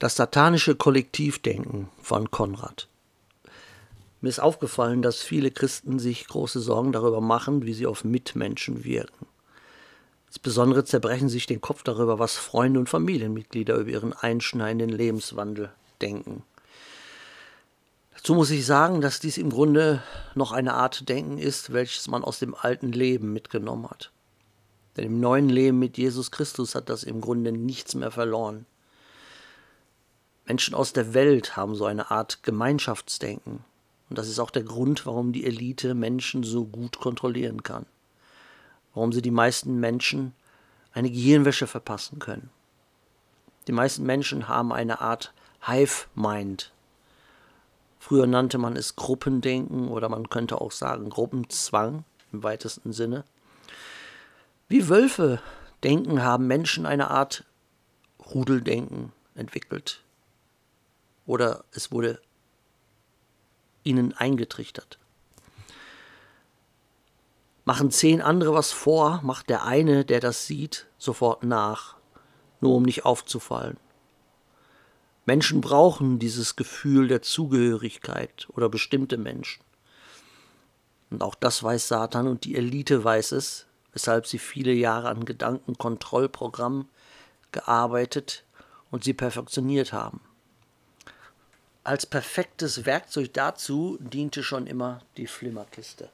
Das satanische Kollektivdenken von Konrad. Mir ist aufgefallen, dass viele Christen sich große Sorgen darüber machen, wie sie auf Mitmenschen wirken. Insbesondere zerbrechen sich den Kopf darüber, was Freunde und Familienmitglieder über ihren einschneidenden Lebenswandel denken. Dazu muss ich sagen, dass dies im Grunde noch eine Art Denken ist, welches man aus dem alten Leben mitgenommen hat. Denn im neuen Leben mit Jesus Christus hat das im Grunde nichts mehr verloren. Menschen aus der Welt haben so eine Art Gemeinschaftsdenken. Und das ist auch der Grund, warum die Elite Menschen so gut kontrollieren kann. Warum sie die meisten Menschen eine Gehirnwäsche verpassen können. Die meisten Menschen haben eine Art Hive-Mind. Früher nannte man es Gruppendenken oder man könnte auch sagen Gruppenzwang im weitesten Sinne. Wie Wölfe denken, haben Menschen eine Art Rudeldenken entwickelt oder es wurde ihnen eingetrichtert. Machen zehn andere was vor, macht der eine, der das sieht, sofort nach, nur um nicht aufzufallen. Menschen brauchen dieses Gefühl der Zugehörigkeit oder bestimmte Menschen. Und auch das weiß Satan und die Elite weiß es, weshalb sie viele Jahre an Gedankenkontrollprogrammen gearbeitet und sie perfektioniert haben als perfektes Werkzeug dazu diente schon immer die Flimmerkiste.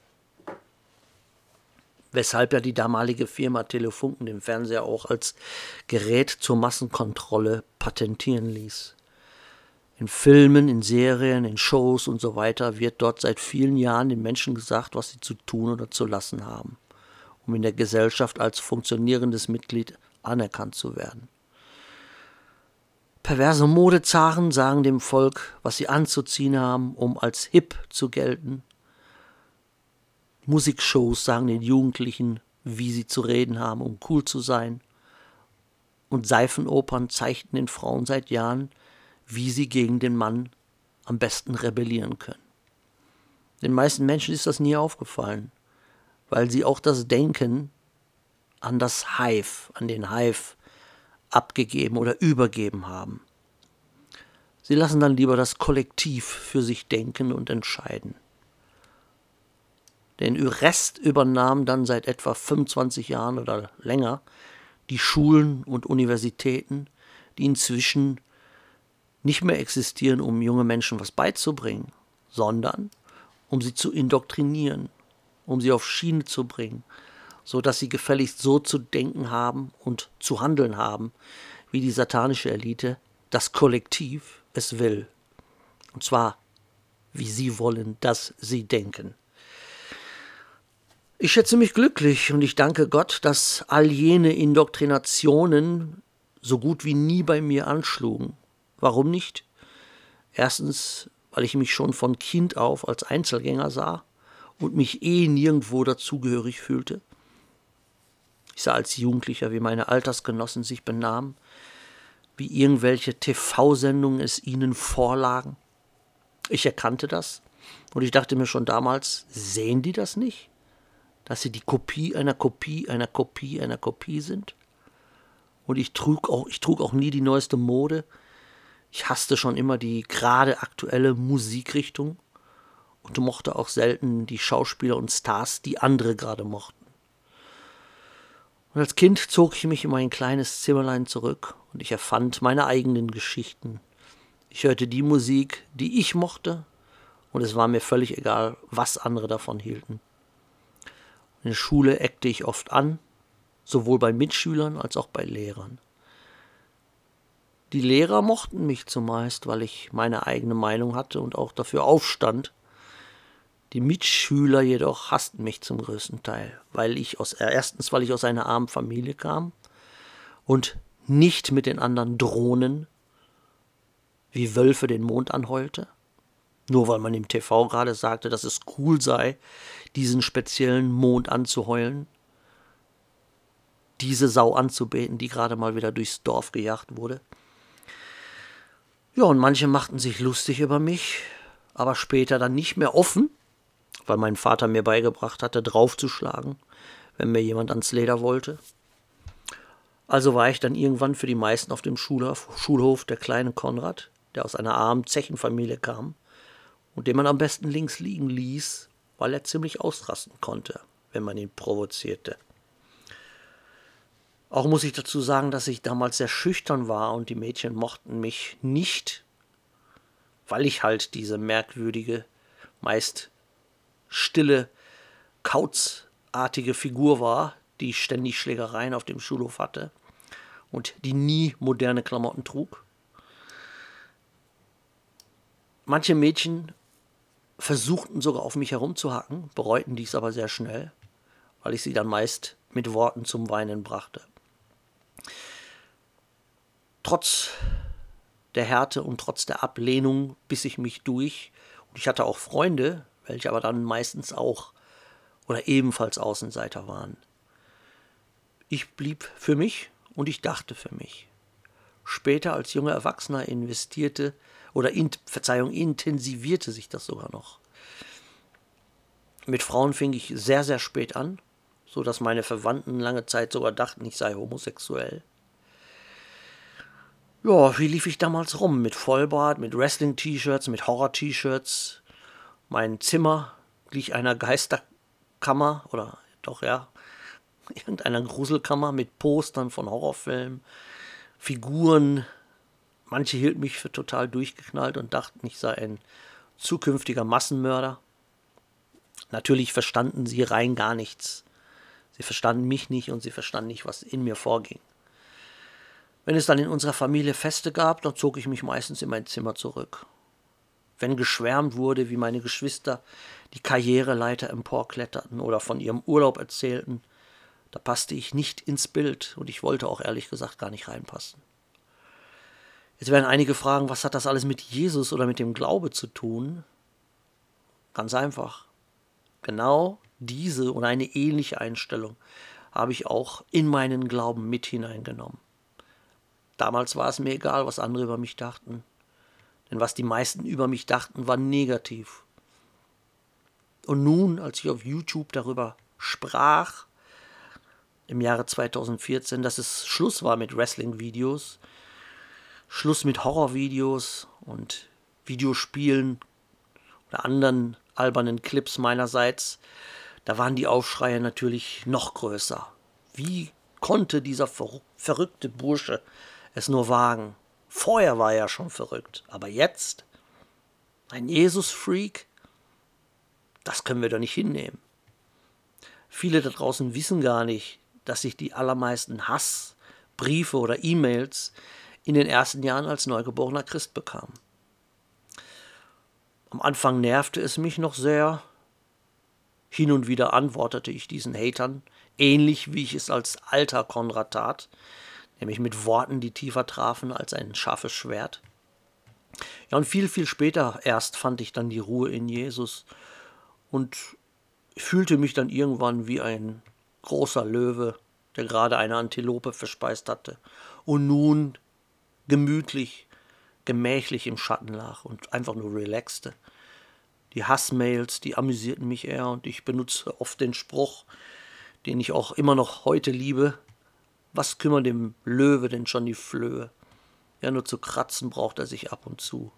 Weshalb ja die damalige Firma Telefunken den Fernseher auch als Gerät zur Massenkontrolle patentieren ließ. In Filmen, in Serien, in Shows und so weiter wird dort seit vielen Jahren den Menschen gesagt, was sie zu tun oder zu lassen haben, um in der Gesellschaft als funktionierendes Mitglied anerkannt zu werden. Perverse Modezaren sagen dem Volk, was sie anzuziehen haben, um als hip zu gelten. Musikshows sagen den Jugendlichen, wie sie zu reden haben, um cool zu sein. Und Seifenopern zeigten den Frauen seit Jahren, wie sie gegen den Mann am besten rebellieren können. Den meisten Menschen ist das nie aufgefallen, weil sie auch das Denken an das Hive, an den Hive abgegeben oder übergeben haben. Sie lassen dann lieber das Kollektiv für sich denken und entscheiden. Den Rest übernahm dann seit etwa 25 Jahren oder länger die Schulen und Universitäten, die inzwischen nicht mehr existieren, um junge Menschen was beizubringen, sondern um sie zu indoktrinieren, um sie auf Schiene zu bringen, so dass sie gefälligst so zu denken haben und zu handeln haben, wie die satanische Elite, das Kollektiv es will. Und zwar, wie sie wollen, dass sie denken. Ich schätze mich glücklich und ich danke Gott, dass all jene Indoktrinationen so gut wie nie bei mir anschlugen. Warum nicht? Erstens, weil ich mich schon von Kind auf als Einzelgänger sah und mich eh nirgendwo dazugehörig fühlte. Ich sah als Jugendlicher, wie meine Altersgenossen sich benahmen, wie irgendwelche TV-Sendungen es ihnen vorlagen. Ich erkannte das und ich dachte mir schon damals, sehen die das nicht? Dass sie die Kopie einer Kopie einer Kopie einer Kopie sind? Und ich trug auch, ich trug auch nie die neueste Mode. Ich hasste schon immer die gerade aktuelle Musikrichtung und mochte auch selten die Schauspieler und Stars, die andere gerade mochten. Und als Kind zog ich mich in mein kleines Zimmerlein zurück und ich erfand meine eigenen Geschichten. Ich hörte die Musik, die ich mochte, und es war mir völlig egal, was andere davon hielten. In der Schule eckte ich oft an, sowohl bei Mitschülern als auch bei Lehrern. Die Lehrer mochten mich zumeist, weil ich meine eigene Meinung hatte und auch dafür aufstand, die Mitschüler jedoch hassten mich zum größten Teil, weil ich aus äh, erstens, weil ich aus einer armen Familie kam und nicht mit den anderen Drohnen wie Wölfe den Mond anheulte, nur weil man im TV gerade sagte, dass es cool sei, diesen speziellen Mond anzuheulen, diese Sau anzubeten, die gerade mal wieder durchs Dorf gejagt wurde. Ja, und manche machten sich lustig über mich, aber später dann nicht mehr offen, weil mein Vater mir beigebracht hatte, draufzuschlagen, wenn mir jemand ans Leder wollte. Also war ich dann irgendwann für die meisten auf dem Schulhof, Schulhof der kleine Konrad, der aus einer armen Zechenfamilie kam und den man am besten links liegen ließ, weil er ziemlich ausrasten konnte, wenn man ihn provozierte. Auch muss ich dazu sagen, dass ich damals sehr schüchtern war und die Mädchen mochten mich nicht, weil ich halt diese merkwürdige, meist stille, kauzartige Figur war, die ständig Schlägereien auf dem Schulhof hatte und die nie moderne Klamotten trug. Manche Mädchen versuchten sogar auf mich herumzuhacken, bereuten dies aber sehr schnell, weil ich sie dann meist mit Worten zum Weinen brachte. Trotz der Härte und trotz der Ablehnung biss ich mich durch und ich hatte auch Freunde, welche aber dann meistens auch oder ebenfalls Außenseiter waren. Ich blieb für mich und ich dachte für mich. Später als junger Erwachsener investierte oder in, Verzeihung, intensivierte sich das sogar noch. Mit Frauen fing ich sehr, sehr spät an, so dass meine Verwandten lange Zeit sogar dachten, ich sei homosexuell. Ja, wie lief ich damals rum? Mit Vollbart, mit Wrestling-T-Shirts, mit Horror-T-Shirts. Mein Zimmer glich einer Geisterkammer oder doch ja, irgendeiner Gruselkammer mit Postern von Horrorfilmen, Figuren. Manche hielten mich für total durchgeknallt und dachten, ich sei ein zukünftiger Massenmörder. Natürlich verstanden sie rein gar nichts. Sie verstanden mich nicht und sie verstanden nicht, was in mir vorging. Wenn es dann in unserer Familie Feste gab, dann zog ich mich meistens in mein Zimmer zurück. Wenn geschwärmt wurde, wie meine Geschwister die Karriereleiter emporkletterten oder von ihrem Urlaub erzählten, da passte ich nicht ins Bild und ich wollte auch ehrlich gesagt gar nicht reinpassen. Jetzt werden einige fragen, was hat das alles mit Jesus oder mit dem Glaube zu tun? Ganz einfach. Genau diese und eine ähnliche Einstellung habe ich auch in meinen Glauben mit hineingenommen. Damals war es mir egal, was andere über mich dachten, denn was die meisten über mich dachten, war negativ. Und nun, als ich auf YouTube darüber sprach, im Jahre 2014, dass es Schluss war mit Wrestling-Videos, Schluss mit Horror-Videos und Videospielen oder anderen albernen Clips meinerseits. Da waren die Aufschreie natürlich noch größer. Wie konnte dieser verrückte Bursche es nur wagen? Vorher war er schon verrückt, aber jetzt? Ein Jesus-Freak? Das können wir doch nicht hinnehmen. Viele da draußen wissen gar nicht, dass ich die allermeisten Hassbriefe oder E-Mails in den ersten Jahren als neugeborener Christ bekam. Am Anfang nervte es mich noch sehr. Hin und wieder antwortete ich diesen Hatern, ähnlich wie ich es als alter Konrad tat, nämlich mit Worten, die tiefer trafen als ein scharfes Schwert. Ja, und viel, viel später erst fand ich dann die Ruhe in Jesus und fühlte mich dann irgendwann wie ein großer Löwe, der gerade eine Antilope verspeist hatte und nun gemütlich, gemächlich im Schatten lag und einfach nur relaxte. Die Hassmails, die amüsierten mich eher und ich benutze oft den Spruch, den ich auch immer noch heute liebe. Was kümmern dem Löwe denn schon die Flöhe? Ja, nur zu kratzen braucht er sich ab und zu.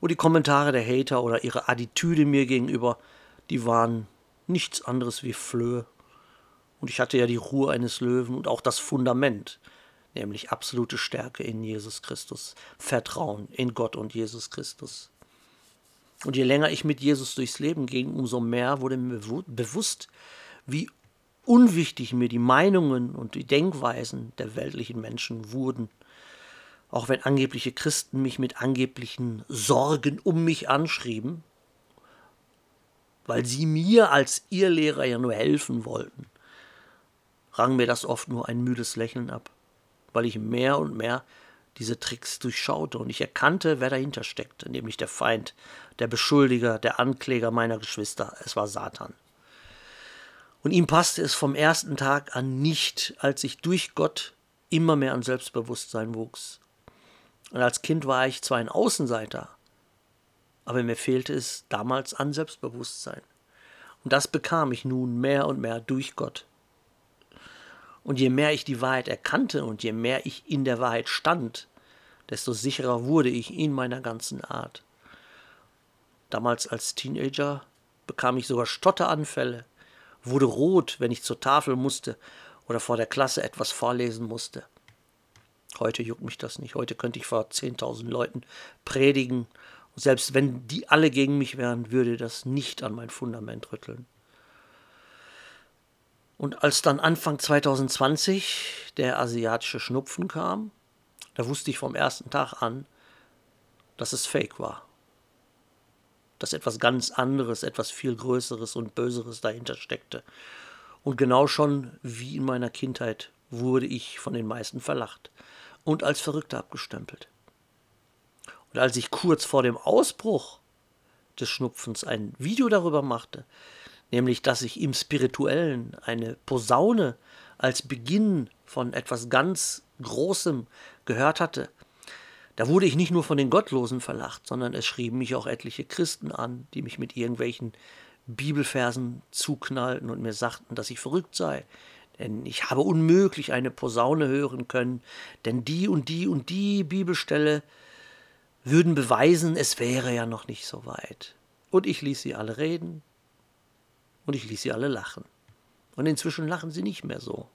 Und die Kommentare der Hater oder ihre Attitüde mir gegenüber, die waren nichts anderes wie Flöhe und ich hatte ja die Ruhe eines Löwen und auch das Fundament, nämlich absolute Stärke in Jesus Christus, Vertrauen in Gott und Jesus Christus. Und je länger ich mit Jesus durchs Leben ging, umso mehr wurde mir bewusst, wie unwichtig mir die Meinungen und die Denkweisen der weltlichen Menschen wurden. Auch wenn angebliche Christen mich mit angeblichen Sorgen um mich anschrieben, weil sie mir als ihr Lehrer ja nur helfen wollten rang mir das oft nur ein müdes Lächeln ab, weil ich mehr und mehr diese Tricks durchschaute und ich erkannte, wer dahinter steckte, nämlich der Feind, der Beschuldiger, der Ankläger meiner Geschwister. Es war Satan. Und ihm passte es vom ersten Tag an nicht, als ich durch Gott immer mehr an Selbstbewusstsein wuchs. Und als Kind war ich zwar ein Außenseiter, aber mir fehlte es damals an Selbstbewusstsein. Und das bekam ich nun mehr und mehr durch Gott. Und je mehr ich die Wahrheit erkannte und je mehr ich in der Wahrheit stand, desto sicherer wurde ich in meiner ganzen Art. Damals als Teenager bekam ich sogar Stotteranfälle, wurde rot, wenn ich zur Tafel musste oder vor der Klasse etwas vorlesen musste. Heute juckt mich das nicht. Heute könnte ich vor 10.000 Leuten predigen. Und selbst wenn die alle gegen mich wären, würde das nicht an mein Fundament rütteln. Und als dann Anfang 2020 der asiatische Schnupfen kam, da wusste ich vom ersten Tag an, dass es fake war. Dass etwas ganz anderes, etwas viel Größeres und Böseres dahinter steckte. Und genau schon wie in meiner Kindheit wurde ich von den meisten verlacht und als Verrückter abgestempelt. Und als ich kurz vor dem Ausbruch des Schnupfens ein Video darüber machte, nämlich dass ich im Spirituellen eine Posaune als Beginn von etwas ganz Großem gehört hatte, da wurde ich nicht nur von den Gottlosen verlacht, sondern es schrieben mich auch etliche Christen an, die mich mit irgendwelchen Bibelversen zuknallten und mir sagten, dass ich verrückt sei, denn ich habe unmöglich eine Posaune hören können, denn die und die und die Bibelstelle würden beweisen, es wäre ja noch nicht so weit. Und ich ließ sie alle reden und ich ließ sie alle lachen. Und inzwischen lachen sie nicht mehr so.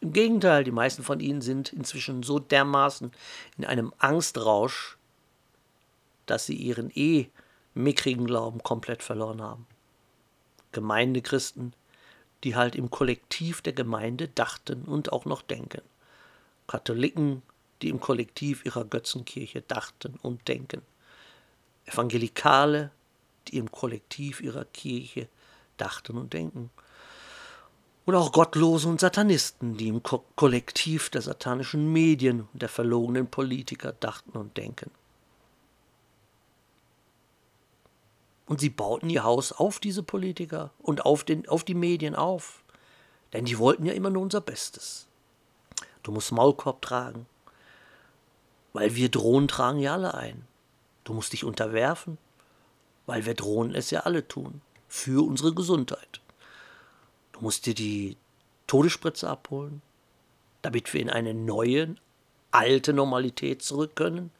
Im Gegenteil, die meisten von ihnen sind inzwischen so dermaßen in einem Angstrausch, dass sie ihren eh mickrigen Glauben komplett verloren haben. Gemeindechristen, die halt im Kollektiv der Gemeinde dachten und auch noch denken. Katholiken, die im Kollektiv ihrer Götzenkirche dachten und denken. Evangelikale, die im Kollektiv ihrer Kirche dachten und denken. Und auch Gottlose und Satanisten, die im Ko Kollektiv der satanischen Medien und der verlogenen Politiker dachten und denken. Und sie bauten ihr Haus auf diese Politiker und auf, den, auf die Medien auf. Denn die wollten ja immer nur unser Bestes. Du musst Maulkorb tragen, weil wir Drohnen tragen ja alle ein. Du musst dich unterwerfen, weil wir Drohnen es ja alle tun, für unsere Gesundheit. Du musst dir die Todesspritze abholen, damit wir in eine neue, alte Normalität zurück können.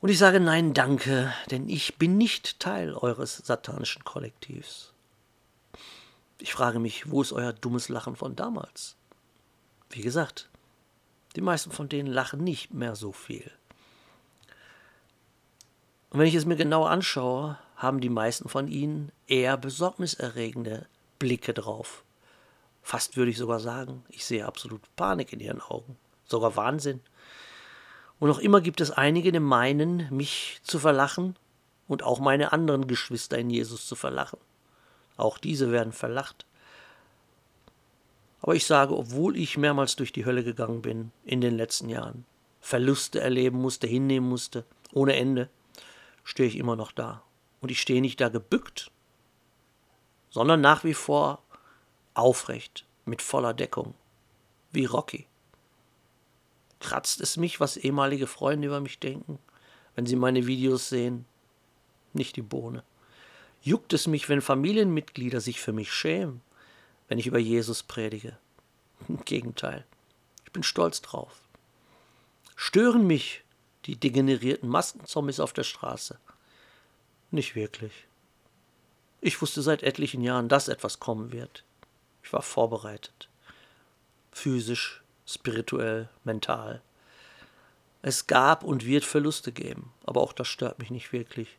Und ich sage nein, danke, denn ich bin nicht Teil eures satanischen Kollektivs. Ich frage mich, wo ist euer dummes Lachen von damals? Wie gesagt, die meisten von denen lachen nicht mehr so viel. Und wenn ich es mir genau anschaue, haben die meisten von ihnen eher besorgniserregende Blicke drauf. Fast würde ich sogar sagen, ich sehe absolut Panik in ihren Augen, sogar Wahnsinn. Und noch immer gibt es einige, die meinen, mich zu verlachen und auch meine anderen Geschwister in Jesus zu verlachen. Auch diese werden verlacht. Aber ich sage, obwohl ich mehrmals durch die Hölle gegangen bin in den letzten Jahren, Verluste erleben musste, hinnehmen musste, ohne Ende, stehe ich immer noch da. Und ich stehe nicht da gebückt, sondern nach wie vor aufrecht, mit voller Deckung, wie Rocky. Kratzt es mich, was ehemalige Freunde über mich denken, wenn sie meine Videos sehen? Nicht die Bohne. Juckt es mich, wenn Familienmitglieder sich für mich schämen, wenn ich über Jesus predige? Im Gegenteil. Ich bin stolz drauf. Stören mich die degenerierten Maskenzombies auf der Straße? Nicht wirklich. Ich wusste seit etlichen Jahren, dass etwas kommen wird. Ich war vorbereitet. Physisch, spirituell, mental. Es gab und wird Verluste geben, aber auch das stört mich nicht wirklich,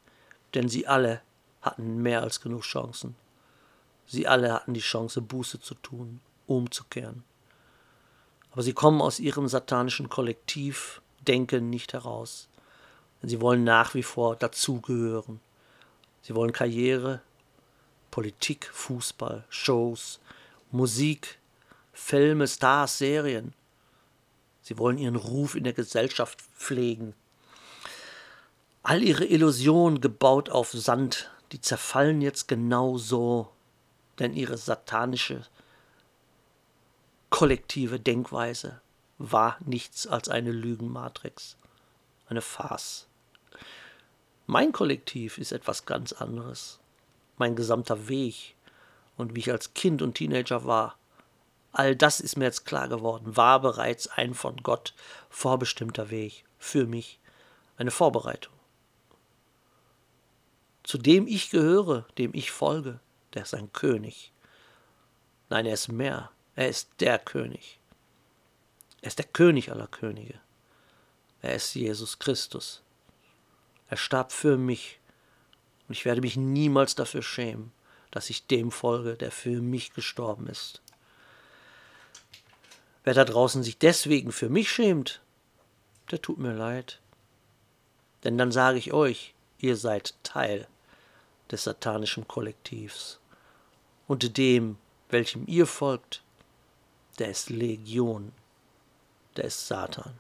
denn sie alle hatten mehr als genug Chancen. Sie alle hatten die Chance, Buße zu tun, umzukehren. Aber sie kommen aus ihrem satanischen Kollektivdenken nicht heraus. Sie wollen nach wie vor dazugehören. Sie wollen Karriere, Politik, Fußball, Shows, Musik, Filme, Stars, Serien. Sie wollen ihren Ruf in der Gesellschaft pflegen. All ihre Illusionen gebaut auf Sand, die zerfallen jetzt genau so, denn ihre satanische kollektive Denkweise war nichts als eine Lügenmatrix, eine Farce. Mein Kollektiv ist etwas ganz anderes. Mein gesamter Weg und wie ich als Kind und Teenager war, All das ist mir jetzt klar geworden, war bereits ein von Gott vorbestimmter Weg für mich, eine Vorbereitung. Zu dem ich gehöre, dem ich folge, der ist ein König. Nein, er ist mehr, er ist der König. Er ist der König aller Könige. Er ist Jesus Christus. Er starb für mich und ich werde mich niemals dafür schämen, dass ich dem folge, der für mich gestorben ist. Wer da draußen sich deswegen für mich schämt, der tut mir leid. Denn dann sage ich euch, ihr seid Teil des satanischen Kollektivs. Und dem, welchem ihr folgt, der ist Legion, der ist Satan.